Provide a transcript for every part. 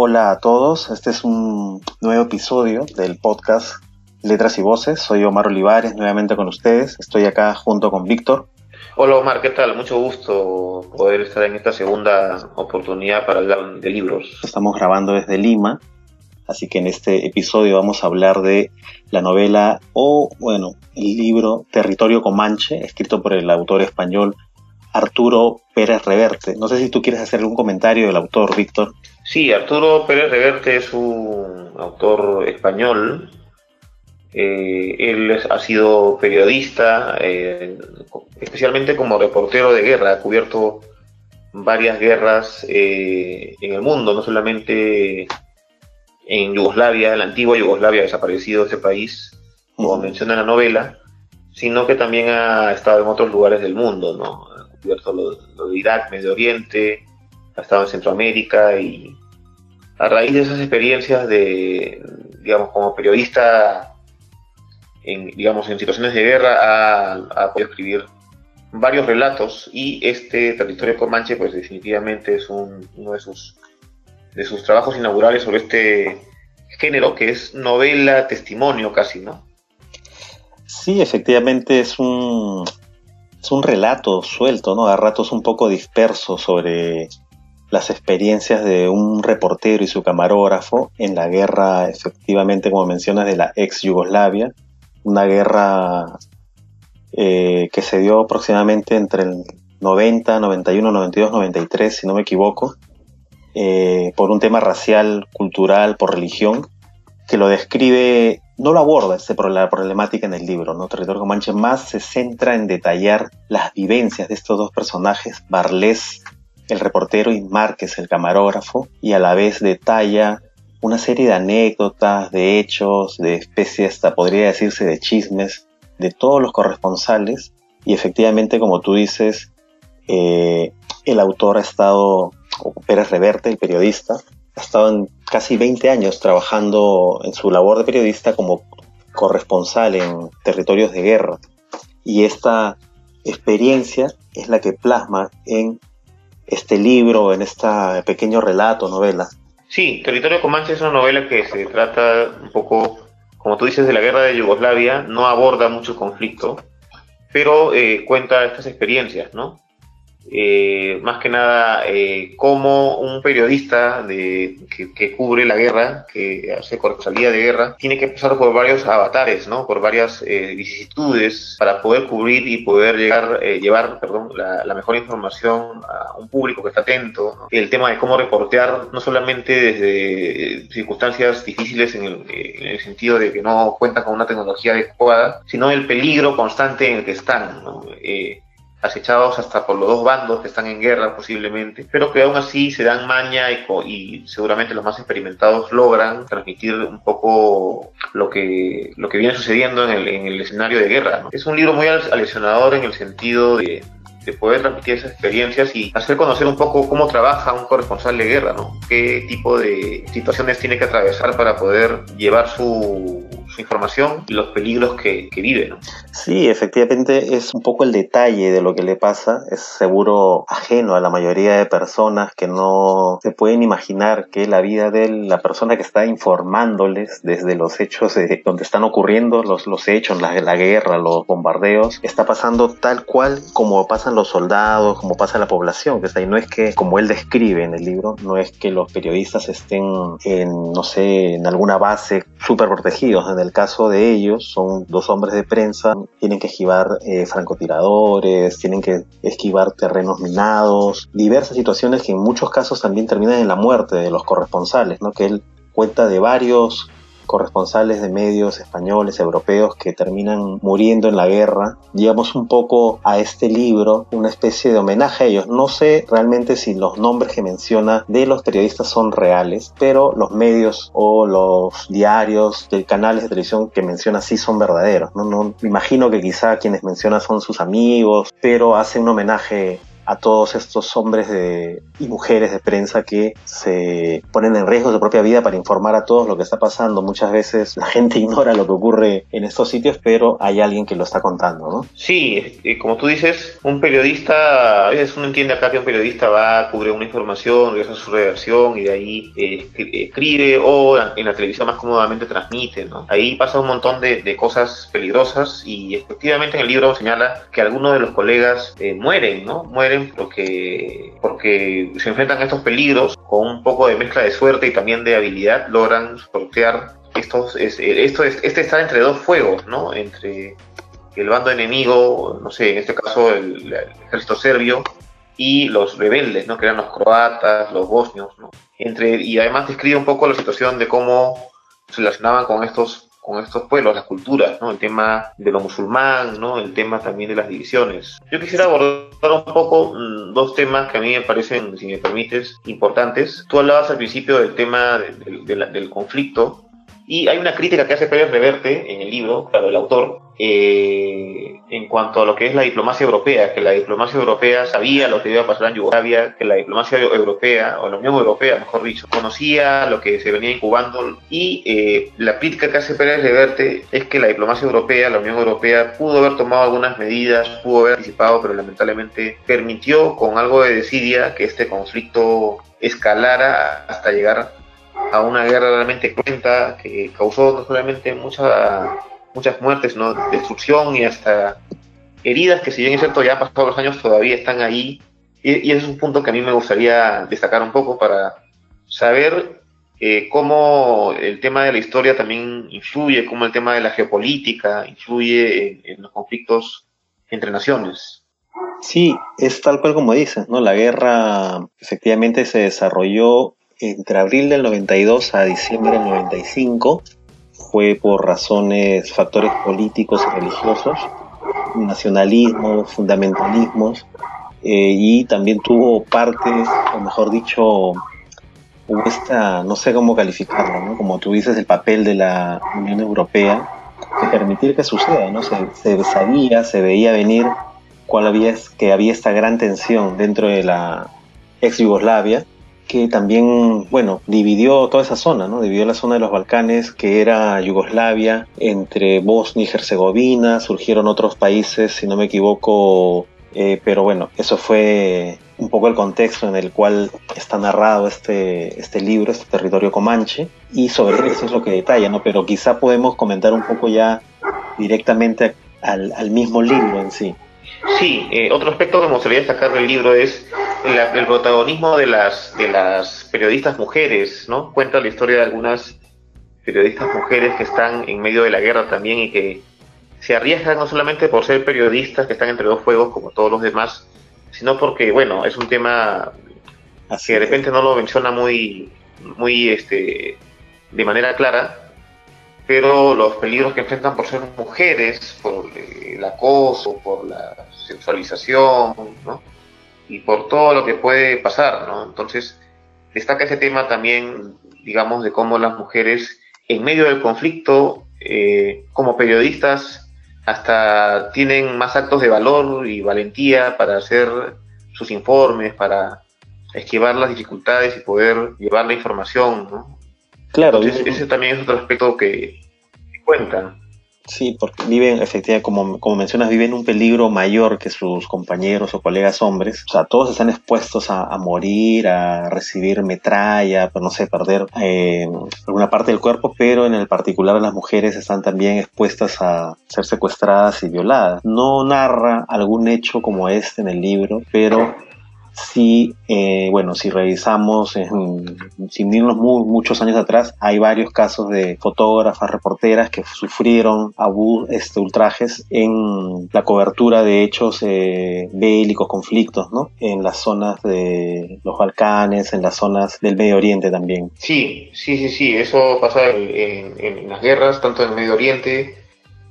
Hola a todos, este es un nuevo episodio del podcast Letras y Voces. Soy Omar Olivares, nuevamente con ustedes. Estoy acá junto con Víctor. Hola Omar, ¿qué tal? Mucho gusto poder estar en esta segunda oportunidad para hablar de libros. Estamos grabando desde Lima, así que en este episodio vamos a hablar de la novela o, bueno, el libro Territorio Comanche, escrito por el autor español Arturo Pérez Reverte. No sé si tú quieres hacer algún comentario del autor, Víctor. Sí, Arturo Pérez Reverte es un autor español. Eh, él ha sido periodista, eh, especialmente como reportero de guerra, ha cubierto varias guerras eh, en el mundo, no solamente en Yugoslavia, en la antigua Yugoslavia, desaparecido ese país, como menciona la novela, sino que también ha estado en otros lugares del mundo, ¿no? Cubierto lo, de Irak, Medio Oriente, ha estado en Centroamérica y a raíz de esas experiencias de, digamos, como periodista, en, digamos, en situaciones de guerra, ha, podido escribir varios relatos y este Territorio Comanche, pues definitivamente es uno de sus, de sus trabajos inaugurales sobre este género que es novela, testimonio casi, ¿no? Sí, efectivamente es un, es un relato suelto, ¿no? A ratos un poco disperso sobre las experiencias de un reportero y su camarógrafo en la guerra, efectivamente, como mencionas, de la ex Yugoslavia, una guerra eh, que se dio aproximadamente entre el 90, 91, 92, 93, si no me equivoco, eh, por un tema racial, cultural, por religión, que lo describe no lo aborda este, la problemática en el libro, ¿no? Territorio Comanche más se centra en detallar las vivencias de estos dos personajes, Barles, el reportero, y Márquez, el camarógrafo, y a la vez detalla una serie de anécdotas, de hechos, de especies, hasta podría decirse de chismes, de todos los corresponsales, y efectivamente, como tú dices, eh, el autor ha estado, o Pérez Reverte, el periodista, ha estado en casi 20 años trabajando en su labor de periodista como corresponsal en territorios de guerra. Y esta experiencia es la que plasma en este libro, en este pequeño relato, novela. Sí, Territorio Comanche es una novela que se trata un poco, como tú dices, de la guerra de Yugoslavia, no aborda mucho conflicto, pero eh, cuenta estas experiencias, ¿no? Eh, más que nada eh, como un periodista de, que, cubre la guerra, que hace corresponsalía de guerra, tiene que pasar por varios avatares, ¿no? por varias eh, vicisitudes para poder cubrir y poder llegar, eh, llevar perdón, la, mejor información a un público que está atento. El tema de cómo reportear, no solamente desde circunstancias difíciles en el, en el, sentido de que no cuentan con una tecnología adecuada, sino el peligro constante en el que están. ¿no? Acechados hasta por los dos bandos que están en guerra posiblemente, pero que aún así se dan maña y, y, seguramente los más experimentados logran transmitir un poco lo que, lo que viene sucediendo en el, en el escenario de guerra. Es un libro muy aleccionador en el sentido de, de poder transmitir esas experiencias y hacer conocer un poco cómo trabaja un corresponsal de guerra, ¿no? Qué tipo de situaciones tiene que atravesar para poder llevar su, información y los peligros que, que vive, ¿no? Sí, efectivamente es un poco el detalle de lo que le pasa. Es seguro ajeno a la mayoría de personas que no se pueden imaginar que la vida de la persona que está informándoles desde los hechos de donde están ocurriendo los, los hechos, la, la guerra, los bombardeos, está pasando tal cual como pasan los soldados, como pasa la población, que ahí. No es que, como él describe en el libro, no es que los periodistas estén en, no sé, en alguna base súper protegidos. En caso de ellos, son dos hombres de prensa, tienen que esquivar eh, francotiradores, tienen que esquivar terrenos minados, diversas situaciones que en muchos casos también terminan en la muerte de los corresponsales, ¿no? Que él cuenta de varios corresponsales de medios españoles, europeos que terminan muriendo en la guerra. Llevamos un poco a este libro una especie de homenaje a ellos. No sé realmente si los nombres que menciona de los periodistas son reales, pero los medios o los diarios de canales de televisión que menciona sí son verdaderos. No, no imagino que quizá quienes menciona son sus amigos, pero hace un homenaje a todos estos hombres de, y mujeres de prensa que se ponen en riesgo su propia vida para informar a todos lo que está pasando. Muchas veces la gente ignora lo que ocurre en estos sitios, pero hay alguien que lo está contando, ¿no? Sí, como tú dices, un periodista, a veces uno entiende acá que un periodista va a cubrir una información, realiza su redacción y de ahí eh, escribe o en la televisión más cómodamente transmite, ¿no? Ahí pasa un montón de, cosas peligrosas y efectivamente en el libro señala que algunos de los colegas eh, mueren, ¿no? Mueren porque, porque se enfrentan a estos peligros con un poco de mezcla de suerte y también de habilidad, logran sortear estos, esto es, este está entre dos fuegos, ¿no? Entre el bando enemigo, no sé, en este caso el, ejército serbio, y los rebeldes, ¿no? Que eran los croatas, los bosnios, ¿no? Entre, y además describe un poco la situación de cómo se relacionaban con estos con estos pueblos, las culturas, ¿no? El tema de lo musulmán, ¿no? El tema también de las divisiones. Yo quisiera abordar un poco mm, dos temas que a mí me parecen, si me permites, importantes. Tú hablabas al principio del tema del conflicto y hay una crítica que hace Pérez Reverte en el libro, claro, el autor, eh, en cuanto a lo que es la diplomacia europea, que la diplomacia europea sabía lo que iba a pasar en Yugoslavia, que la diplomacia europea, o la Unión Europea, mejor dicho, conocía lo que se venía incubando. Y eh, la crítica que hace Pérez Reverte es que la diplomacia europea, la Unión Europea, pudo haber tomado algunas medidas, pudo haber anticipado, pero lamentablemente permitió con algo de desidia que este conflicto escalara hasta llegar a una guerra realmente cruenta que causó no solamente mucha, muchas muertes, ¿no? destrucción y hasta heridas que si bien es cierto ya han pasado los años todavía están ahí y, ese es un punto que a mí me gustaría destacar un poco para saber eh, cómo el tema de la historia también influye, cómo el tema de la geopolítica influye en, los conflictos entre naciones. Sí, es tal cual como dices, ¿no? La guerra efectivamente se desarrolló entre abril del 92 a diciembre del 95 fue por razones, factores políticos y religiosos, nacionalismos, fundamentalismos, eh, y también tuvo parte, o mejor dicho, hubo esta, no sé cómo calificarlo, ¿no? como tú dices, el papel de la Unión Europea de permitir que suceda, ¿no? Se, se sabía, se veía venir cuál había, que había esta gran tensión dentro de la ex Yugoslavia, que también, bueno, dividió toda esa zona, ¿no? Dividió la zona de los Balcanes, que era Yugoslavia, entre Bosnia y Herzegovina, surgieron otros países, si no me equivoco, eh, pero bueno, eso fue un poco el contexto en el cual está narrado este, este libro, este territorio comanche, y sobre eso es lo que detalla, ¿no? Pero quizá podemos comentar un poco ya directamente al, al mismo libro en sí. Sí, eh, otro aspecto que me gustaría destacar del libro es el, protagonismo de las, de las periodistas mujeres, ¿no? Cuenta la historia de algunas periodistas mujeres que están en medio de la guerra también y que se arriesgan no solamente por ser periodistas que están entre dos fuegos como todos los demás, sino porque, bueno, es un tema que de repente no lo menciona muy, muy este, de manera clara, pero los peligros que enfrentan por ser mujeres, por el acoso, por la sexualización, ¿no? Y por todo lo que puede pasar, ¿no? Entonces, destaca ese tema también, digamos, de cómo las mujeres, en medio del conflicto, eh, como periodistas, hasta tienen más actos de valor y valentía para hacer sus informes, para esquivar las dificultades y poder llevar la información, ¿no? Claro. ese también es otro aspecto que, cuentan. Sí, porque viven, efectivamente, como, como mencionas, viven un peligro mayor que sus compañeros o colegas hombres. O sea, todos están expuestos a, morir, a recibir metralla, no sé, perder eh, alguna parte del cuerpo, pero en el particular las mujeres están también expuestas a ser secuestradas y violadas. No narra algún hecho como este en el libro, pero si, eh, bueno, si revisamos, sin irnos muchos años atrás, hay varios casos de fotógrafas, reporteras que sufrieron este, ultrajes en la cobertura de hechos eh, bélicos, conflictos, ¿no? En las zonas de los Balcanes, en las zonas del Medio Oriente también. Sí, sí, sí, sí, eso pasa en las guerras, tanto en el Medio Oriente,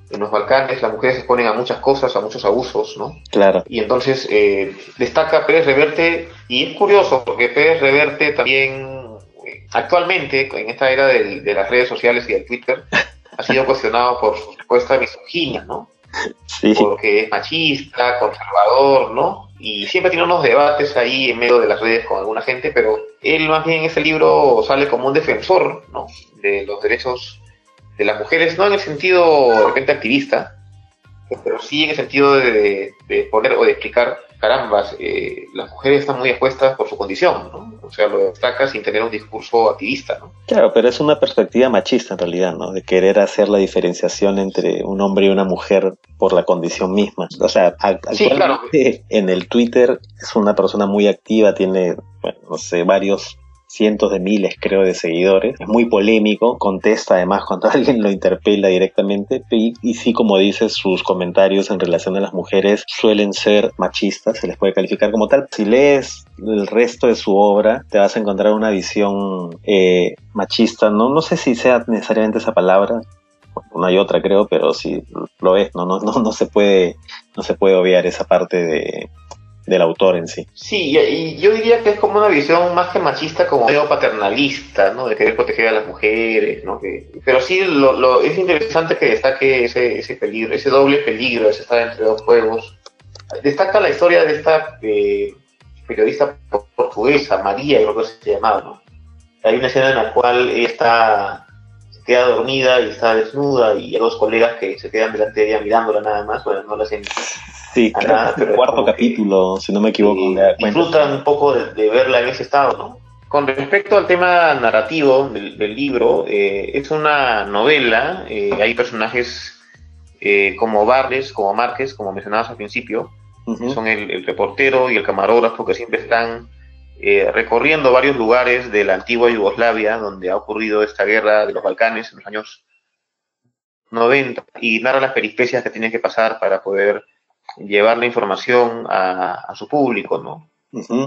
en los Balcanes las mujeres se exponen a muchas cosas, a muchos abusos, ¿no? Claro. Y entonces eh, destaca Pérez Reverte, y es curioso porque Pérez Reverte también, actualmente, en esta era de, las redes sociales y del Twitter, ha sido cuestionado por su supuesta misoginia, ¿no? Sí. Porque es machista, conservador, ¿no? y siempre tiene unos debates ahí en medio de las redes con alguna gente, pero él más bien en ese libro sale como un defensor ¿no? de los derechos de las mujeres, no en el sentido de repente activista, pero sí en el sentido de, de poner o de explicar carambas, eh, las mujeres están muy expuestas por su condición, ¿no? O sea, lo destaca sin tener un discurso activista, ¿no? Claro, pero es una perspectiva machista en realidad, ¿no? De querer hacer la diferenciación entre un hombre y una mujer por la condición misma. O sea, actualmente en el Twitter es una persona muy activa, tiene, bueno, no sé, varios cientos de miles, creo, de seguidores. Es muy polémico, contesta además cuando alguien lo interpela directamente y, sí, como dices, sus comentarios en relación a las mujeres suelen ser machistas, se les puede calificar como tal. Si lees el resto de su obra, te vas a encontrar una visión eh, machista, no, no sé si sea necesariamente esa palabra, una y otra creo, pero sí lo es, no, no, no, no se puede, no se puede obviar esa parte de, del autor en sí. Sí, y yo diría que es como una visión más que machista, como medio paternalista, ¿no? De querer proteger a las mujeres, ¿no? Que, pero sí, lo, lo, es interesante que destaque ese, ese peligro, ese doble peligro, ese estar entre dos juegos. Destaca la historia de esta eh, periodista portuguesa, María, creo que se llamaba, ¿no? Hay una escena en la cual está queda dormida y está desnuda y hay dos colegas que se quedan delante de ella mirándola nada más, bueno, no la hacen Sí, nada, pero cuarto capítulo, si no me equivoco. disfrutan un poco de, verla en ese estado, ¿no? Con respecto al tema narrativo del, del libro, eh, es una novela, eh, hay personajes eh, como Barles, como Márquez, como mencionabas al principio, que son el, el, reportero y el camarógrafo que siempre están recorriendo varios lugares de la antigua Yugoslavia, donde ha ocurrido esta guerra de los Balcanes en los años 90, y narra las peripecias que tienen que pasar para poder llevar la información a, su público, ¿no?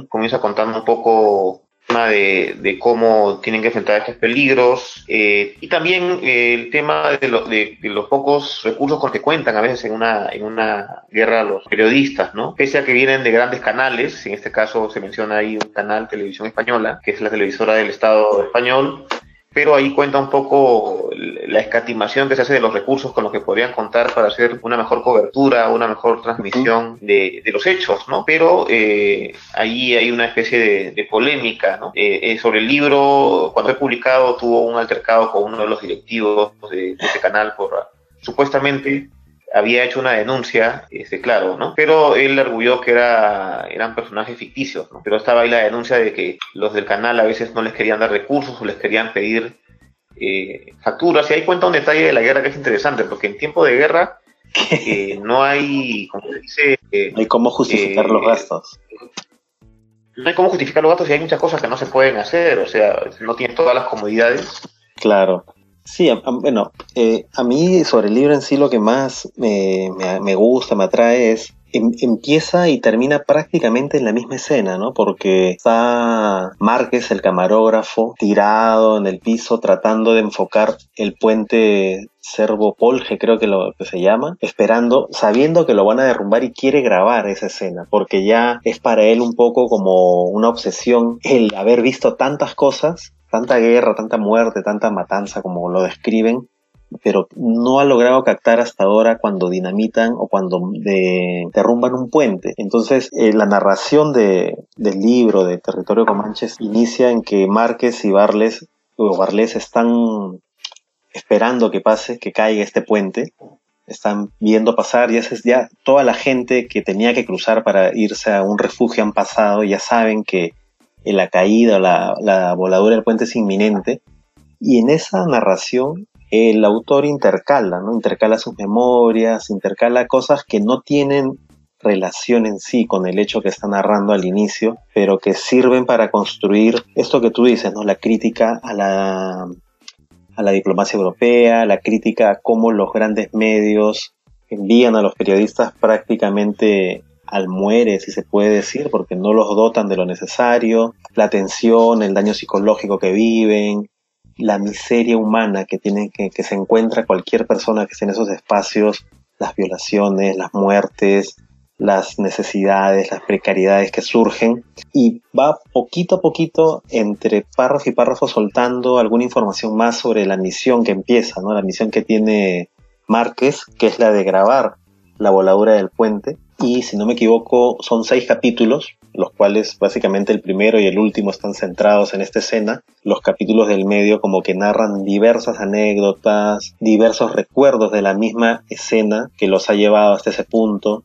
Comienza contando un poco de, de, cómo tienen que enfrentar estos peligros eh, y también eh, el tema de, de, los pocos recursos con que cuentan a veces en una, en una guerra los periodistas, ¿no? Pese a que vienen de grandes canales, en este caso se menciona ahí un canal televisión española, que es la televisora del Estado español, pero ahí cuenta un poco la escatimación que se hace de los recursos con los que podrían contar para hacer una mejor cobertura, una mejor transmisión de, de los hechos, ¿no? Pero eh, ahí hay una especie de, polémica, ¿no? Eh, eh, sobre el libro, cuando fue publicado, tuvo un altercado con uno de los directivos de, de ese canal por supuestamente había hecho una denuncia, este, claro, ¿no? Pero él arguyó que era, eran personajes ficticios, ¿no? Pero estaba ahí la denuncia de que los del canal a veces no les querían dar recursos o les querían pedir eh, facturas. Y ahí cuenta un detalle de la guerra que es interesante, porque en tiempo de guerra eh, no hay, como se dice... Eh, no hay cómo justificar los gastos. No hay cómo justificar los gastos y hay muchas cosas que no se pueden hacer, o sea, no tienen todas las comodidades. Claro. Sí, bueno, eh, a mí sobre el libro en sí lo que más me, me, gusta, me atrae es em, empieza y termina prácticamente en la misma escena, ¿no? Porque está Márquez, el camarógrafo, tirado en el piso tratando de enfocar el puente Cervo Polge, creo que lo que se llama, esperando, sabiendo que lo van a derrumbar y quiere grabar esa escena, porque ya es para él un poco como una obsesión el haber visto tantas cosas tanta guerra, tanta muerte, tanta matanza como lo describen, pero no ha logrado captar hasta ahora cuando dinamitan o cuando derrumban un puente. Entonces, eh, la narración de, del libro de Territorio Comanches inicia en que Márquez y Barles, o Barles están esperando que pase, que caiga este puente. Están viendo pasar, ya, ya toda la gente que tenía que cruzar para irse a un refugio han pasado, ya saben que la caída, la, la voladura del puente es inminente. Y en esa narración el autor intercala, ¿no? Intercala sus memorias, intercala cosas que no tienen relación en sí con el hecho que está narrando al inicio, pero que sirven para construir esto que tú dices, ¿no? La crítica a la, a la diplomacia europea, la crítica a cómo los grandes medios envían a los periodistas prácticamente al muere, si se puede decir, porque no los dotan de lo necesario, la tensión, el daño psicológico que viven, la miseria humana que tiene que, que se encuentra cualquier persona que esté en esos espacios, las violaciones, las muertes, las necesidades, las precariedades que surgen y va poquito a poquito entre párrafo y párrafo soltando alguna información más sobre la misión que empieza, ¿no? La misión que tiene Márquez, que es la de grabar la voladura del puente y si no me equivoco son seis capítulos, los cuales básicamente el primero y el último están centrados en esta escena. Los capítulos del medio como que narran diversas anécdotas, diversos recuerdos de la misma escena que los ha llevado hasta ese punto,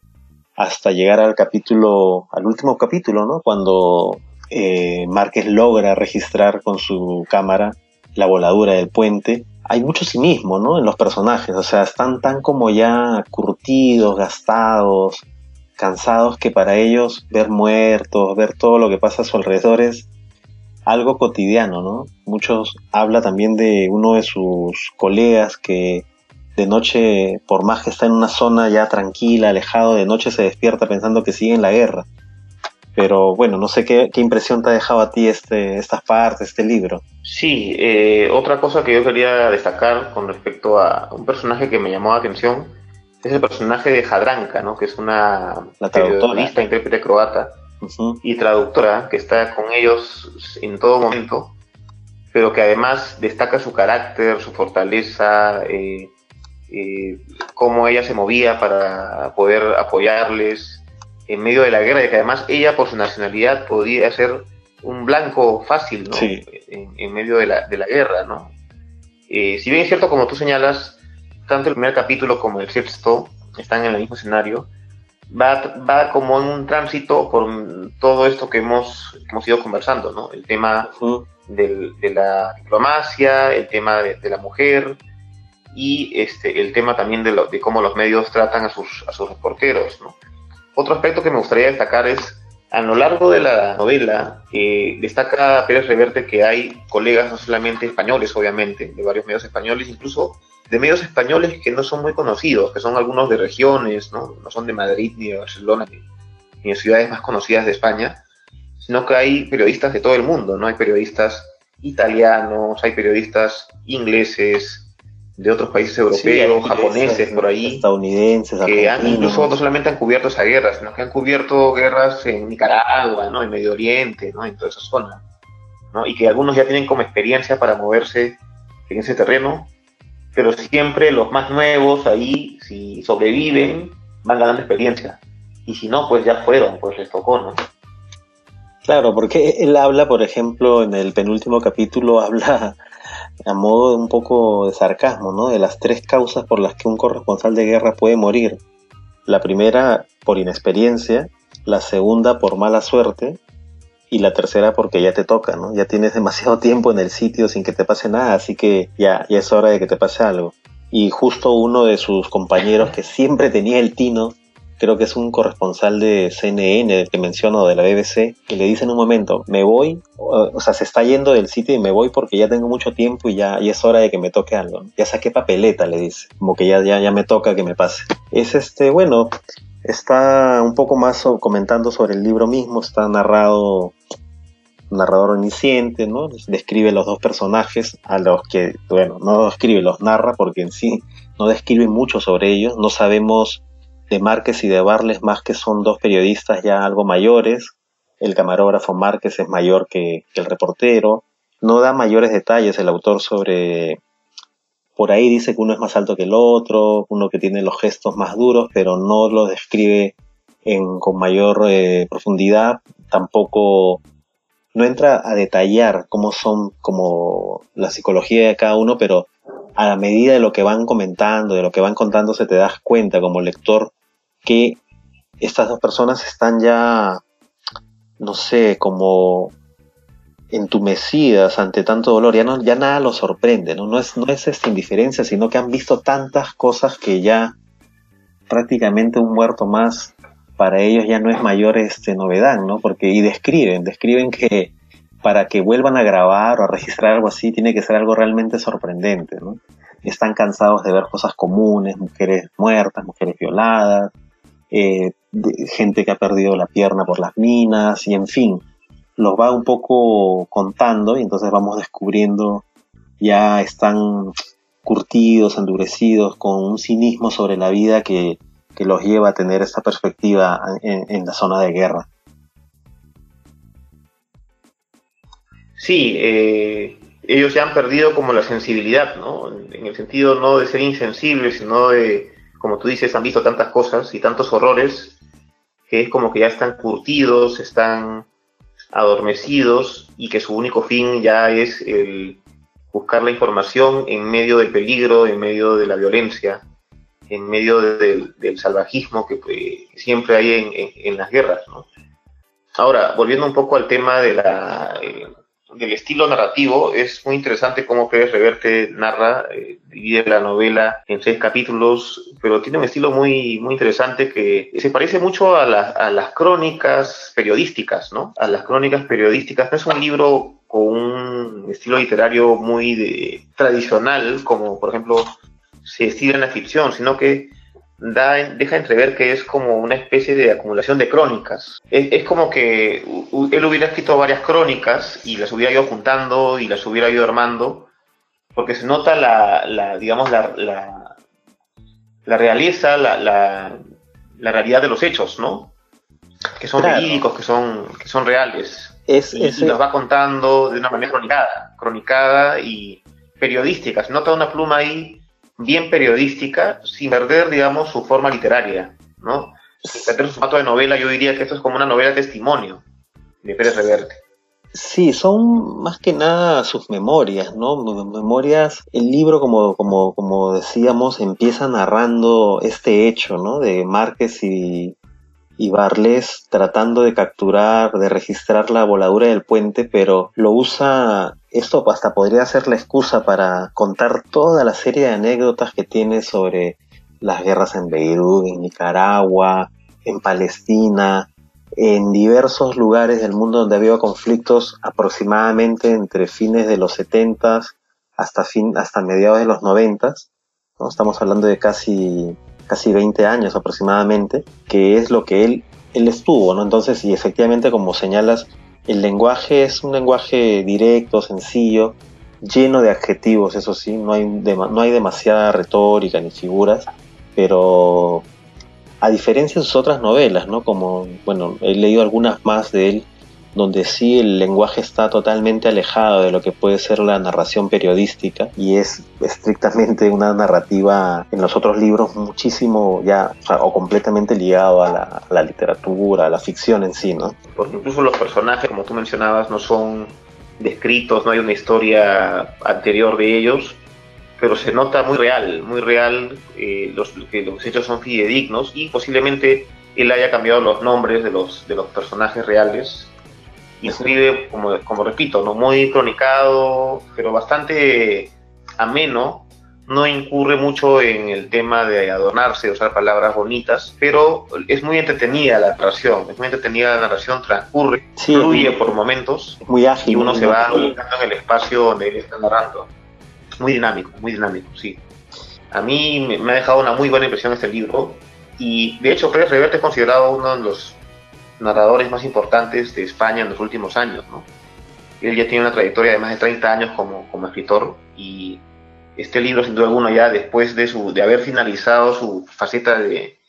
hasta llegar al capítulo, al último capítulo, ¿no? Cuando eh, Márquez logra registrar con su cámara la voladura del puente. Hay mucho cinismo, ¿no? En los personajes, o sea, están tan como ya curtidos, gastados, cansados que para ellos ver muertos, ver todo lo que pasa a su alrededor es algo cotidiano, ¿no? Muchos habla también de uno de sus colegas que de noche, por más que está en una zona ya tranquila, alejado, de noche se despierta pensando que sigue en la guerra. Pero bueno, no sé qué, impresión te ha dejado a ti este, estas partes, este libro. Sí, eh, otra cosa que yo quería destacar con respecto a un personaje que me llamó la atención es el personaje de Jadranka, ¿no? que es una periodista, intérprete croata y traductora que está con ellos en todo momento, pero que además destaca su carácter, su fortaleza, eh, eh, cómo ella se movía para poder apoyarles en medio de la guerra y que además ella por su nacionalidad podía ser un blanco fácil ¿no? en, medio de la, de la guerra. ¿no? Eh, si bien es cierto, como tú señalas, tanto el primer capítulo como el sexto están en el mismo escenario, va, va como en un tránsito por todo esto que hemos, hemos ido conversando, ¿no? El tema del, de la diplomacia, el tema de, la mujer y este, el tema también de, lo, de cómo los medios tratan a sus, a sus reporteros, ¿no? Otro aspecto que me gustaría destacar es, a lo largo de la novela, eh, destaca Pérez Reverte que hay colegas no solamente españoles, obviamente, de varios medios españoles, incluso de medios españoles que no son muy conocidos, que son algunos de regiones, no, no son de Madrid ni de Barcelona ni, de ciudades más conocidas de España, sino que hay periodistas de todo el mundo, ¿no? Hay periodistas italianos, hay periodistas ingleses, de otros países europeos, japoneses por ahí, estadounidenses, que han, incluso no solamente han cubierto esa guerra, sino que han cubierto guerras en Nicaragua, ¿no? en Medio Oriente, ¿no? en toda esa zona, ¿no? y que algunos ya tienen como experiencia para moverse en ese terreno pero siempre los más nuevos ahí, si sobreviven, van ganando experiencia. Y si no, pues ya fueron, pues les tocó, ¿no? Claro, porque él habla, por ejemplo, en el penúltimo capítulo, habla a modo de un poco de sarcasmo, ¿no? De las tres causas por las que un corresponsal de guerra puede morir. La primera por inexperiencia, la segunda por mala suerte y la tercera porque ya te toca, ¿no? Ya tienes demasiado tiempo en el sitio sin que te pase nada, así que ya, ya es hora de que te pase algo. Y justo uno de sus compañeros que siempre tenía el tino, creo que es un corresponsal de CNN, que menciono, de la BBC, que le dice en un momento, me voy, o sea, se está yendo del sitio y me voy porque ya tengo mucho tiempo y ya, es hora de que me toque algo. Ya saqué papeleta, le dice, como que ya, ya, ya me toca que me pase. Es este, bueno, Está un poco más comentando sobre el libro mismo, está narrado, narrador omnisciente, ¿no? Describe los dos personajes a los que, bueno, no describe, los narra porque en sí no describe mucho sobre ellos, no sabemos de Márquez y de Barles más que son dos periodistas ya algo mayores, el camarógrafo Márquez es mayor que, que el reportero, no da mayores detalles el autor sobre por ahí dice que uno es más alto que el otro, uno que tiene los gestos más duros, pero no lo describe con mayor eh, profundidad. Tampoco no entra a detallar cómo son como la psicología de cada uno, pero a la medida de lo que van comentando, de lo que van contando, se te das cuenta como lector que estas dos personas están ya, no sé, como entumecidas ante tanto dolor, ya, no, ya nada los sorprende, ¿no? No es, no es esta indiferencia, sino que han visto tantas cosas que ya prácticamente un muerto más para ellos ya no es mayor este, novedad, ¿no? Porque, y describen, describen que para que vuelvan a grabar o a registrar algo así tiene que ser algo realmente sorprendente, ¿no? Están cansados de ver cosas comunes, mujeres muertas, mujeres violadas, eh, gente que ha perdido la pierna por las minas, y en fin, los va un poco contando y entonces vamos descubriendo, ya están curtidos, endurecidos, con un cinismo sobre la vida que, los lleva a tener esta perspectiva en, la zona de guerra. Sí, eh, ellos ya han perdido como la sensibilidad, ¿no? En el sentido no de ser insensibles, sino de, como tú dices, han visto tantas cosas y tantos horrores que es como que ya están curtidos, están adormecidos y que su único fin ya es el buscar la información en medio del peligro, en medio de la violencia, en medio del salvajismo que, siempre hay en, las guerras. Ahora, volviendo un poco al tema de la, eh, del estilo narrativo, es muy interesante cómo Pérez Reverte narra, eh, divide la novela en seis capítulos, pero tiene un estilo muy, muy interesante que se parece mucho a, a las crónicas periodísticas, ¿no? A las crónicas periodísticas. No es un libro con un estilo literario muy de, tradicional, como por ejemplo se estila en la ficción, sino que da, deja entrever que es como una especie de acumulación de crónicas. Es, como que él hubiera escrito varias crónicas y las hubiera ido juntando y las hubiera ido armando, porque se nota la, digamos, la, la, la realeza, la, la, realidad de los hechos, ¿no? Que son verídicos, que son, que son reales. Es, y, los va contando de una manera cronicada, cronicada y periodística. Se nota una pluma ahí bien periodística sin perder, digamos, su forma literaria, ¿no? Sin perder su de novela, yo diría que esto es como una novela testimonio de Pérez Reverte. Sí, son más que nada sus memorias, ¿no? Memorias, el libro, como, como, como decíamos, empieza narrando este hecho, ¿no? De Márquez y, y Barles tratando de capturar, de registrar la voladura del puente, pero lo usa, esto hasta podría ser la excusa para contar toda la serie de anécdotas que tiene sobre las guerras en Beirut, en Nicaragua, en Palestina, en diversos lugares del mundo donde había conflictos aproximadamente entre fines de los 70 hasta, fin, hasta mediados de los 90. ¿no? Estamos hablando de casi casi 20 años aproximadamente, que es lo que él, él estuvo, ¿no? Entonces, y efectivamente, como señalas, el lenguaje es un lenguaje directo, sencillo, lleno de adjetivos, eso sí, no hay, no hay demasiada retórica ni figuras, pero a diferencia de sus otras novelas, ¿no? Como, bueno, he leído algunas más de él, donde sí el lenguaje está totalmente alejado de lo que puede ser la narración periodística y es estrictamente una narrativa en los otros libros muchísimo ya o, completamente ligado a la, literatura, a la ficción en sí, ¿no? Porque incluso los personajes, como tú mencionabas, no son descritos, no hay una historia anterior de ellos, pero se nota muy real, muy real eh, los, que los hechos son fidedignos y posiblemente él haya cambiado los nombres de los, de los personajes reales y escribe, como, como repito, ¿no? muy cronicado, pero bastante ameno. No incurre mucho en el tema de adornarse, usar palabras bonitas, pero es muy entretenida la narración, es muy entretenida la narración, transcurre, fluye por momentos muy ágil, y uno se va ubicando en el espacio donde él está narrando. Muy dinámico, muy dinámico, sí. A mí me, ha dejado una muy buena impresión este libro y de hecho Pérez Reverte es considerado uno de los narradores más importantes de España en los últimos años. ¿no? Él ya tiene una trayectoria de más de 30 años como, como escritor y este libro, sin duda alguna, ya después de, su, de haber finalizado su faceta de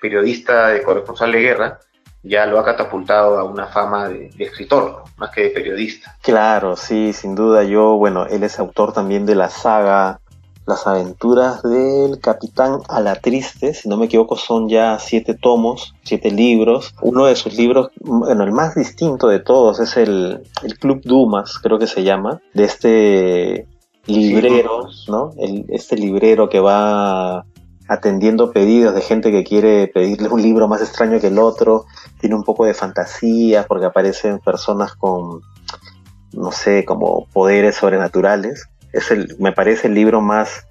periodista, de corresponsal de guerra, ya lo ha catapultado a una fama de, de, escritor, más que de periodista. Claro, sí, sin duda. Yo, bueno, él es autor también de la saga las aventuras del capitán Alatriste, si no me equivoco, son ya siete tomos, siete libros. Uno de sus libros, bueno, el más distinto de todos es el, Club Dumas, creo que se llama, de este librero, ¿no? este librero que va atendiendo pedidos de gente que quiere pedirle un libro más extraño que el otro. Tiene un poco de fantasía porque aparecen personas con, no sé, como poderes sobrenaturales es el, me parece el libro más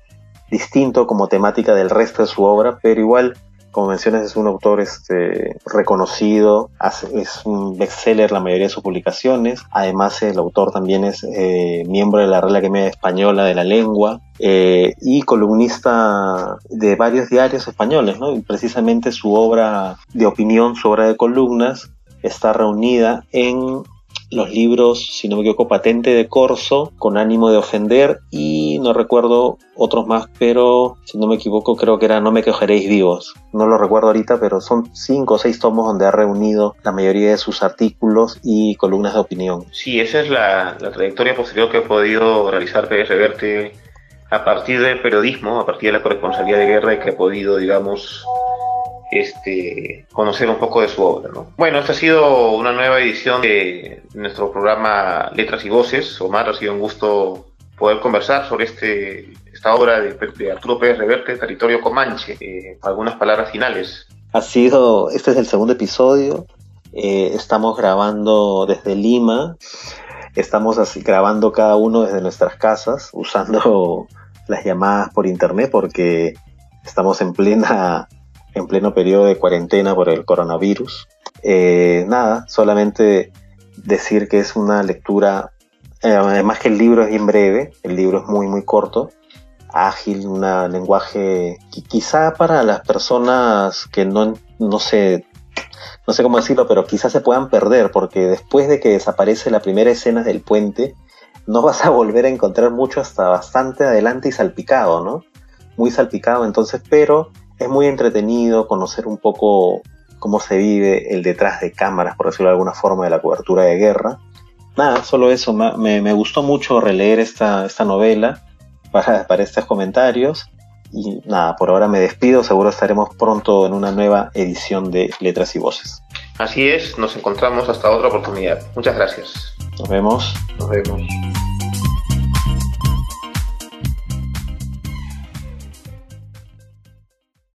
distinto como temática del resto de su obra, pero igual, como mencionas, es un autor este, reconocido, es un bestseller la mayoría de sus publicaciones, además el autor también es eh, miembro de la Real Academia Española de la Lengua eh, y columnista de varios diarios españoles, ¿no? Y precisamente su obra de opinión, su obra de columnas, está reunida en los libros, si no me equivoco, Patente de Corso, con ánimo de ofender, y no recuerdo otros más, pero si no me equivoco, creo que era No me quejaréis vivos. No lo recuerdo ahorita, pero son cinco o seis tomos donde ha reunido la mayoría de sus artículos y columnas de opinión. Sí, esa es la, trayectoria posterior que ha podido realizar Pérez Reverte a partir del periodismo, a partir de la corresponsalía de guerra que ha podido, digamos, este, conocer un poco de su obra. ¿no? Bueno, esta ha sido una nueva edición de nuestro programa Letras y Voces. Omar, ha sido un gusto poder conversar sobre este, esta obra de, Arturo Pérez Reverte, Territorio Comanche. Eh, algunas palabras finales. Ha sido, este es el segundo episodio. Eh, estamos grabando desde Lima. Estamos así, grabando cada uno desde nuestras casas, usando las llamadas por internet porque estamos en plena en pleno periodo de cuarentena por el coronavirus. Eh, nada, solamente decir que es una lectura, eh, además que el libro es bien breve, el libro es muy muy corto, ágil, un lenguaje quizá para las personas que no, no sé, no sé cómo decirlo, pero quizás se puedan perder, porque después de que desaparece la primera escena del puente, no vas a volver a encontrar mucho hasta bastante adelante y salpicado, ¿no? Muy salpicado, entonces, pero es muy entretenido conocer un poco cómo se vive el detrás de cámaras, por decirlo de alguna forma, de la cobertura de guerra. Nada, solo eso, me, gustó mucho releer esta, esta novela para, para estos comentarios. Y nada, por ahora me despido, seguro estaremos pronto en una nueva edición de Letras y Voces. Así es, nos encontramos hasta otra oportunidad. Muchas gracias. Nos vemos. Nos vemos.